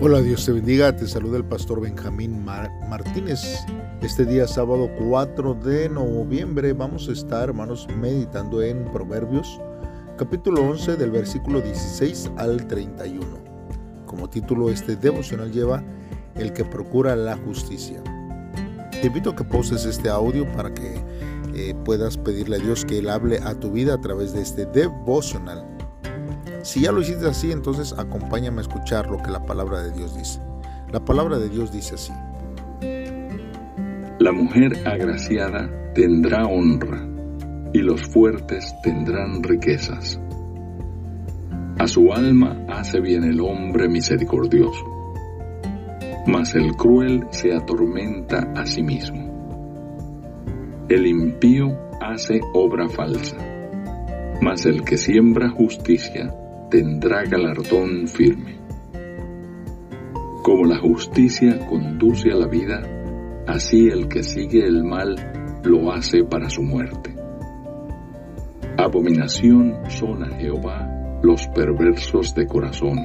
Hola, Dios te bendiga. Te saluda el pastor Benjamín Martínez. Este día sábado 4 de noviembre vamos a estar, hermanos, meditando en Proverbios, capítulo 11 del versículo 16 al 31. Como título este devocional lleva El que procura la justicia. Te invito a que poses este audio para que eh, puedas pedirle a Dios que Él hable a tu vida a través de este devocional. Si ya lo hiciste así, entonces acompáñame a escuchar lo que la palabra de Dios dice. La palabra de Dios dice así. La mujer agraciada tendrá honra y los fuertes tendrán riquezas. A su alma hace bien el hombre misericordioso, mas el cruel se atormenta a sí mismo. El impío hace obra falsa, mas el que siembra justicia tendrá galardón firme. Como la justicia conduce a la vida, así el que sigue el mal lo hace para su muerte. Abominación son a Jehová los perversos de corazón,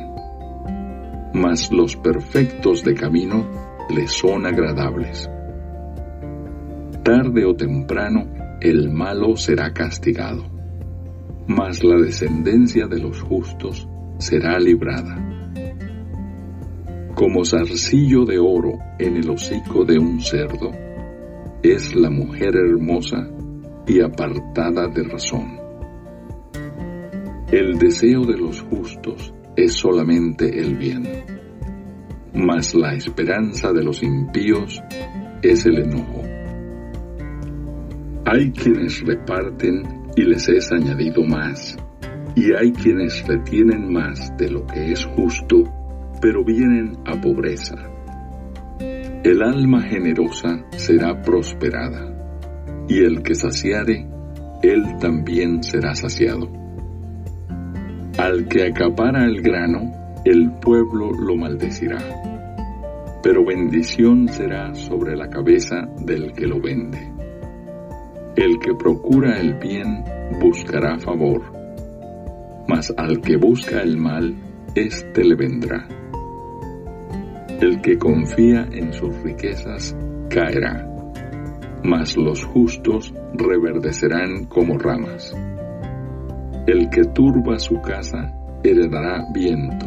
mas los perfectos de camino le son agradables. Tarde o temprano el malo será castigado mas la descendencia de los justos será librada. Como zarcillo de oro en el hocico de un cerdo, es la mujer hermosa y apartada de razón. El deseo de los justos es solamente el bien, mas la esperanza de los impíos es el enojo. Hay quienes reparten y les es añadido más. Y hay quienes retienen más de lo que es justo, pero vienen a pobreza. El alma generosa será prosperada, y el que saciare, él también será saciado. Al que acapara el grano, el pueblo lo maldecirá, pero bendición será sobre la cabeza del que lo vende. El que procura el bien buscará favor, mas al que busca el mal, éste le vendrá. El que confía en sus riquezas caerá, mas los justos reverdecerán como ramas. El que turba su casa heredará viento,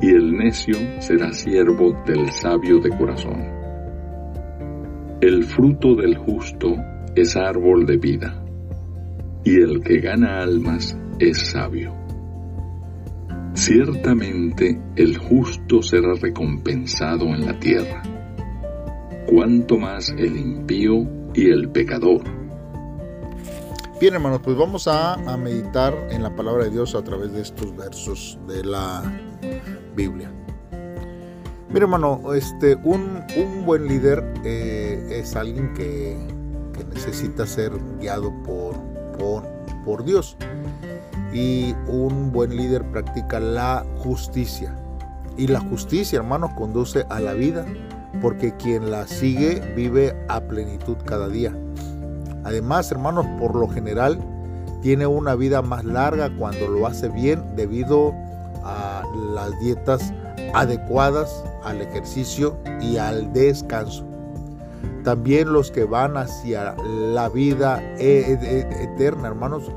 y el necio será siervo del sabio de corazón. El fruto del justo es árbol de vida, y el que gana almas es sabio. Ciertamente el justo será recompensado en la tierra, cuanto más el impío y el pecador. Bien hermanos, pues vamos a, meditar en la palabra de Dios a través de estos versos de la Biblia. Mira hermano, este, un, buen líder eh, es alguien que necesita ser guiado por, por, por Dios. Y un buen líder practica la justicia. Y la justicia, hermanos, conduce a la vida, porque quien la sigue vive a plenitud cada día. Además, hermanos, por lo general, tiene una vida más larga cuando lo hace bien debido a las dietas adecuadas, al ejercicio y al descanso. También los que van hacia la vida e, e, e, eterna, hermanos,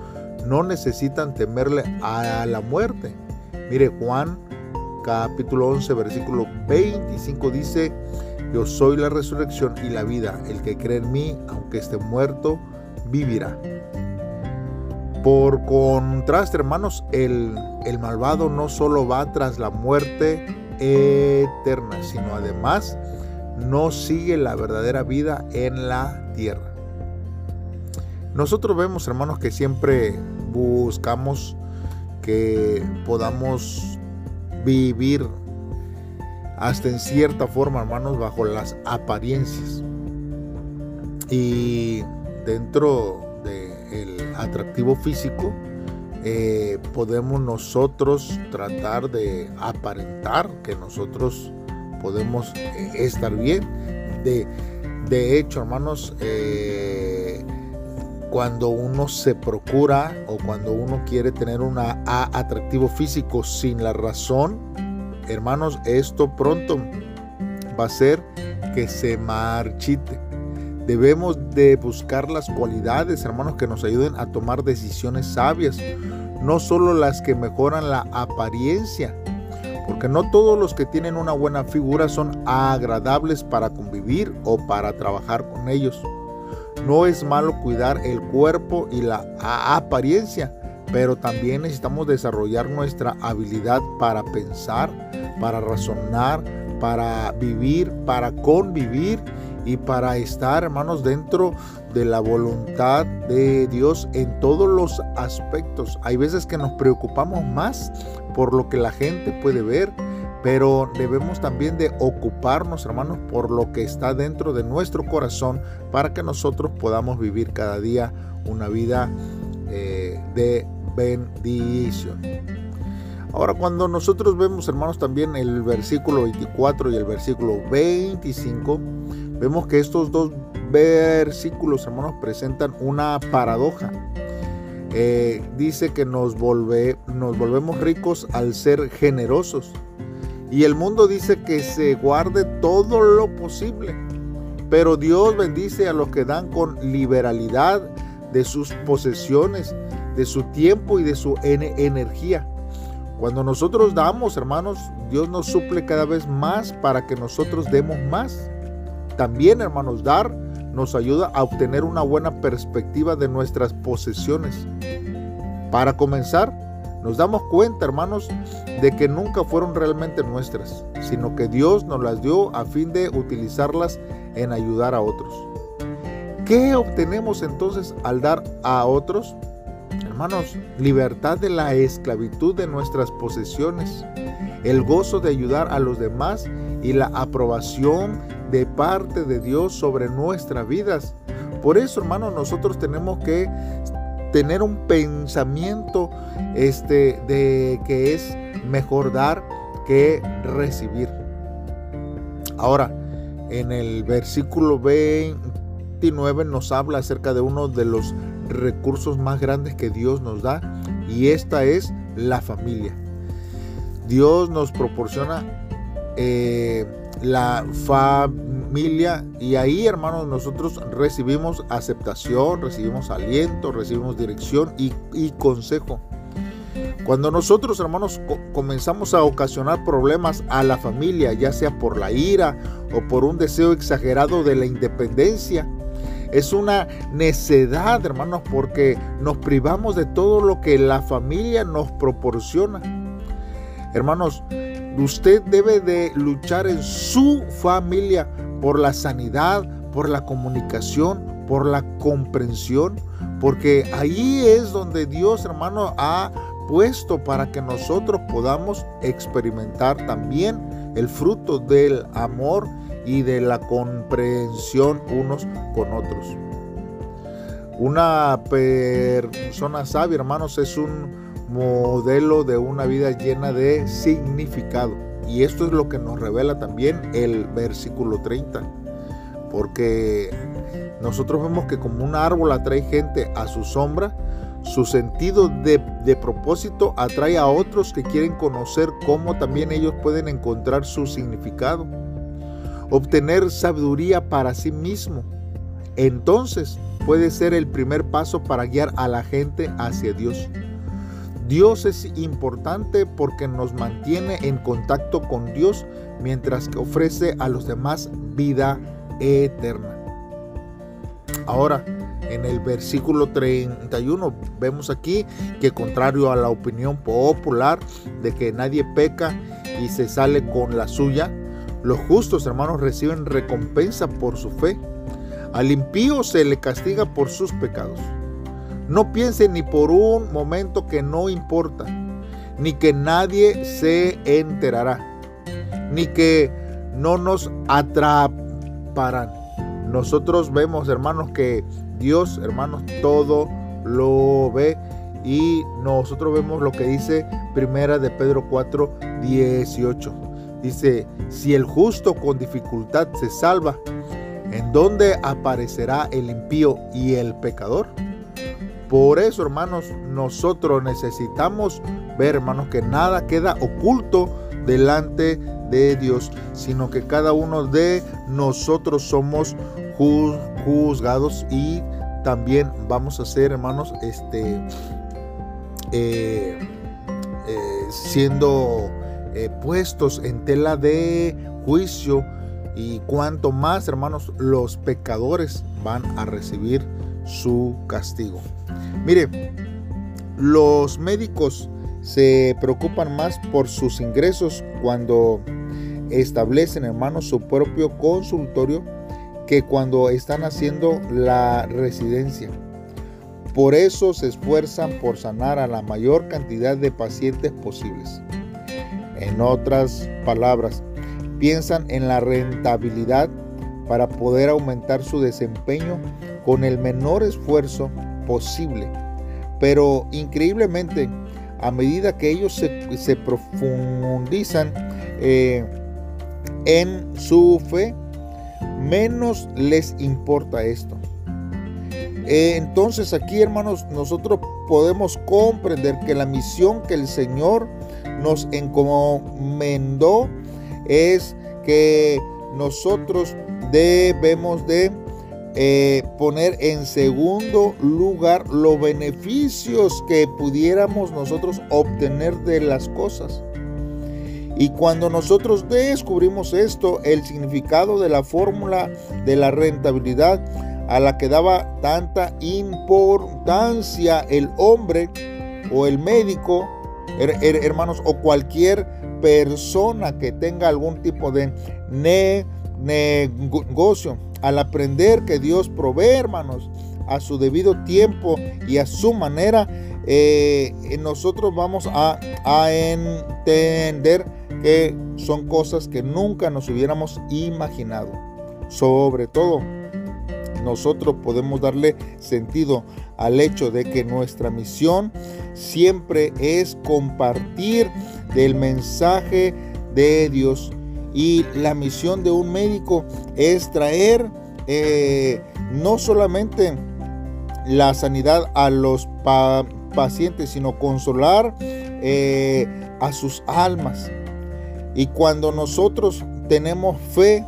no necesitan temerle a la muerte. Mire, Juan capítulo 11, versículo 25 dice, yo soy la resurrección y la vida. El que cree en mí, aunque esté muerto, vivirá. Por contraste, hermanos, el, el malvado no solo va tras la muerte eterna, sino además no sigue la verdadera vida en la tierra. Nosotros vemos, hermanos, que siempre buscamos que podamos vivir hasta en cierta forma, hermanos, bajo las apariencias. Y dentro del atractivo físico, eh, podemos nosotros tratar de aparentar que nosotros podemos eh, estar bien. De, de hecho, hermanos, eh, cuando uno se procura o cuando uno quiere tener un atractivo físico sin la razón, hermanos, esto pronto va a ser que se marchite. Debemos de buscar las cualidades, hermanos, que nos ayuden a tomar decisiones sabias, no solo las que mejoran la apariencia, porque no todos los que tienen una buena figura son agradables para convivir o para trabajar con ellos. No es malo cuidar el cuerpo y la apariencia, pero también necesitamos desarrollar nuestra habilidad para pensar, para razonar, para vivir, para convivir y para estar, hermanos, dentro de la voluntad de Dios en todos los aspectos. Hay veces que nos preocupamos más por lo que la gente puede ver, pero debemos también de ocuparnos, hermanos, por lo que está dentro de nuestro corazón para que nosotros podamos vivir cada día una vida eh, de bendición. Ahora, cuando nosotros vemos, hermanos, también el versículo 24 y el versículo 25, vemos que estos dos versículos, hermanos, presentan una paradoja. Eh, dice que nos, volve, nos volvemos ricos al ser generosos. Y el mundo dice que se guarde todo lo posible. Pero Dios bendice a los que dan con liberalidad de sus posesiones, de su tiempo y de su energía. Cuando nosotros damos, hermanos, Dios nos suple cada vez más para que nosotros demos más. También, hermanos, dar nos ayuda a obtener una buena perspectiva de nuestras posesiones. Para comenzar, nos damos cuenta, hermanos, de que nunca fueron realmente nuestras, sino que Dios nos las dio a fin de utilizarlas en ayudar a otros. ¿Qué obtenemos entonces al dar a otros? Hermanos, libertad de la esclavitud de nuestras posesiones, el gozo de ayudar a los demás y la aprobación de parte de Dios sobre nuestras vidas. Por eso, hermanos, nosotros tenemos que tener un pensamiento este de que es mejor dar que recibir. Ahora, en el versículo 29 nos habla acerca de uno de los recursos más grandes que Dios nos da y esta es la familia. Dios nos proporciona eh, la familia y ahí hermanos nosotros recibimos aceptación, recibimos aliento, recibimos dirección y, y consejo. Cuando nosotros, hermanos, comenzamos a ocasionar problemas a la familia, ya sea por la ira o por un deseo exagerado de la independencia, es una necedad, hermanos, porque nos privamos de todo lo que la familia nos proporciona. Hermanos, usted debe de luchar en su familia por la sanidad, por la comunicación, por la comprensión, porque ahí es donde Dios, hermano, ha puesto para que nosotros podamos experimentar también el fruto del amor y de la comprensión unos con otros. Una persona sabia, hermanos, es un modelo de una vida llena de significado. Y esto es lo que nos revela también el versículo 30. Porque nosotros vemos que como un árbol atrae gente a su sombra, su sentido de, de, propósito atrae a otros que quieren conocer cómo también ellos pueden encontrar su significado obtener sabiduría para sí mismo. Entonces puede ser el primer paso para guiar a la gente hacia Dios. Dios es importante porque nos mantiene en contacto con Dios mientras que ofrece a los demás vida eterna. Ahora, en el versículo 31 vemos aquí que contrario a la opinión popular de que nadie peca y se sale con la suya, los justos, hermanos, reciben recompensa por su fe. Al impío se le castiga por sus pecados. No piense ni por un momento que no importa, ni que nadie se enterará, ni que no nos atraparán. Nosotros vemos, hermanos, que Dios, hermanos, todo lo ve y nosotros vemos lo que dice Primera de Pedro 4, 18. Dice, si el justo con dificultad se salva, ¿en dónde aparecerá el impío y el pecador? Por eso, hermanos, nosotros necesitamos ver, hermanos, que nada queda oculto delante de Dios, sino que cada uno de nosotros somos juzgados y también vamos a ser, hermanos, este, eh, eh, siendo eh, puestos en tela de juicio y cuanto más, hermanos, los pecadores van a recibir su castigo. Mire, los médicos se preocupan más por sus ingresos cuando establecen, hermanos, su propio consultorio que cuando están haciendo la residencia. Por eso se esfuerzan por sanar a la mayor cantidad de pacientes posibles. En otras palabras, piensan en la rentabilidad para poder aumentar su desempeño con el menor esfuerzo posible. Pero increíblemente, a medida que ellos se, profundizan eh, en su fe, menos les importa esto. Eh, entonces aquí, hermanos, nosotros podemos comprender que la misión que el Señor nos encomendó es que nosotros debemos de eh, poner en segundo lugar los beneficios que pudiéramos nosotros obtener de las cosas. Y cuando nosotros descubrimos esto, el significado de la fórmula de la rentabilidad a la que daba tanta importancia el hombre o el médico, hermanos, o cualquier persona que tenga algún tipo de negocio, al aprender que Dios provee, hermanos, a su debido tiempo y a su manera, eh, nosotros vamos a, a entender que son cosas que nunca nos hubiéramos imaginado. Sobre todo, nosotros podemos darle sentido al hecho de que nuestra misión siempre es compartir del mensaje de Dios. Y la misión de un médico es traer eh, no solamente la sanidad a los pacientes, sino consolar eh, a sus almas. Y cuando nosotros tenemos fe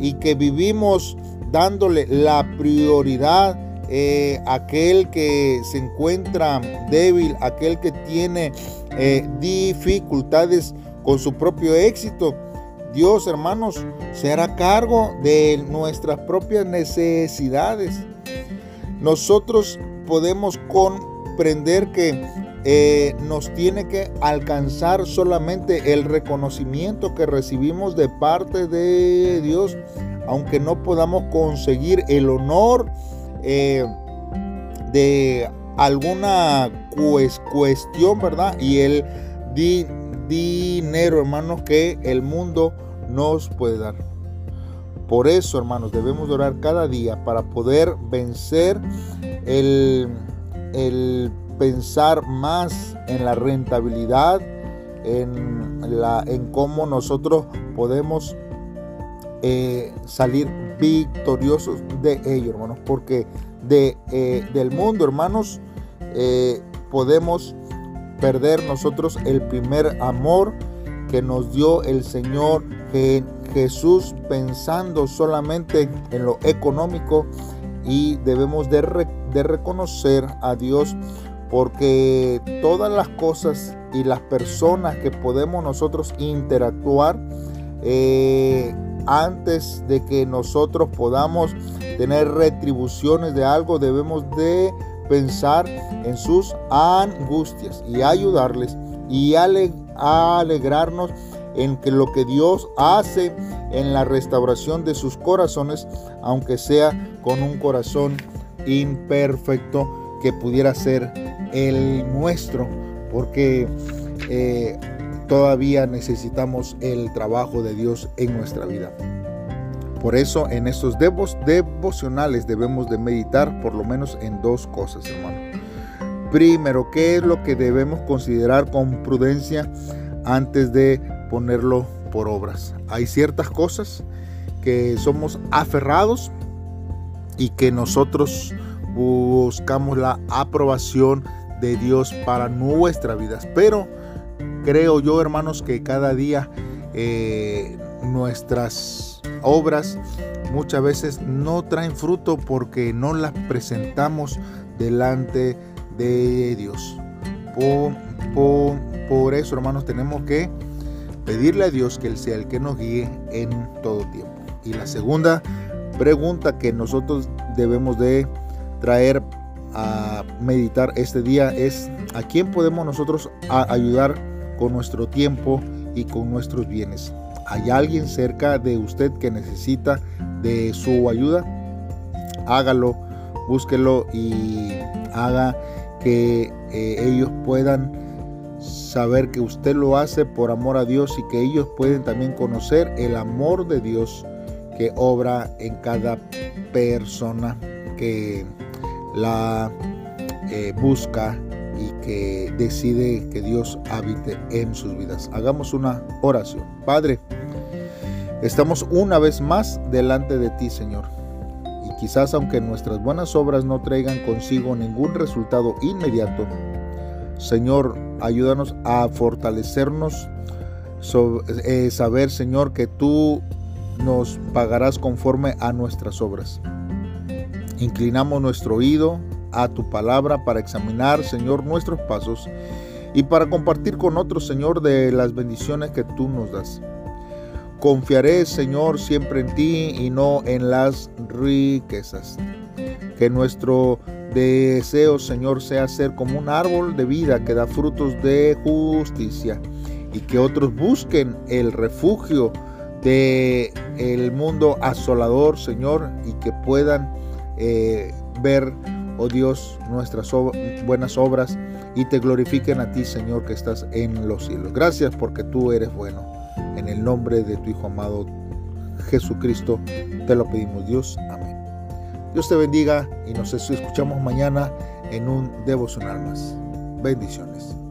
y que vivimos dándole la prioridad eh, aquel que se encuentra débil, aquel que tiene eh, dificultades con su propio éxito, Dios, hermanos, se hará cargo de nuestras propias necesidades. Nosotros podemos comprender que eh, nos tiene que alcanzar solamente el reconocimiento que recibimos de parte de Dios, aunque no podamos conseguir el honor eh, de alguna cuestión, ¿verdad? Y el dinero, hermanos, que el mundo nos puede dar. Por eso, hermanos, debemos orar cada día para poder vencer el, el pensar más en la rentabilidad, en, la, en cómo nosotros podemos eh, salir victoriosos de ello, hermanos, porque de, eh, del mundo, hermanos, eh, podemos perder nosotros el primer amor que nos dio el Señor Jesús pensando solamente en lo económico y debemos de, reconocer a Dios porque todas las cosas y las personas que podemos nosotros interactuar eh, antes de que nosotros podamos tener retribuciones de algo debemos de pensar en sus angustias y ayudarles y alegrarnos en que lo que Dios hace en la restauración de sus corazones, aunque sea con un corazón imperfecto que pudiera ser el nuestro, porque eh, todavía necesitamos el trabajo de Dios en nuestra vida. Por eso en estos devos, devocionales debemos de meditar por lo menos en dos cosas, hermano. Primero, ¿qué es lo que debemos considerar con prudencia antes de ponerlo por obras? Hay ciertas cosas que somos aferrados y que nosotros buscamos la aprobación de Dios para nuestras vidas. Pero creo yo, hermanos, que cada día eh, nuestras obras muchas veces no traen fruto porque no las presentamos delante de Dios. Por, por, eso, hermanos, tenemos que pedirle a Dios que Él sea el que nos guíe en todo tiempo. Y la segunda pregunta que nosotros debemos de traer a meditar este día es a quién podemos nosotros ayudar con nuestro tiempo y con nuestros bienes. ¿Hay alguien cerca de usted que necesita de su ayuda? Hágalo, búsquelo y haga que eh, ellos puedan saber que usted lo hace por amor a Dios y que ellos pueden también conocer el amor de Dios que obra en cada persona que la eh, busca que decide que Dios habite en sus vidas. Hagamos una oración. Padre, estamos una vez más delante de ti, Señor. Y quizás aunque nuestras buenas obras no traigan consigo ningún resultado inmediato, Señor, ayúdanos a fortalecernos, eh, saber, Señor, que tú nos pagarás conforme a nuestras obras. Inclinamos nuestro oído a tu palabra para examinar, Señor, nuestros pasos y para compartir con otros, Señor, de las bendiciones que tú nos das. Confiaré, Señor, siempre en ti y no en las riquezas. Que nuestro deseo, Señor, sea ser como un árbol de vida que da frutos de justicia y que otros busquen el refugio de el mundo asolador, Señor, y que puedan eh, ver oh Dios, nuestras buenas obras y te glorifiquen a ti, Señor, que estás en los cielos. Gracias porque tú eres bueno. En el nombre de tu Hijo amado Jesucristo te lo pedimos, Dios. Amén. Dios te bendiga y nos escuchamos mañana en un devocional más. Bendiciones.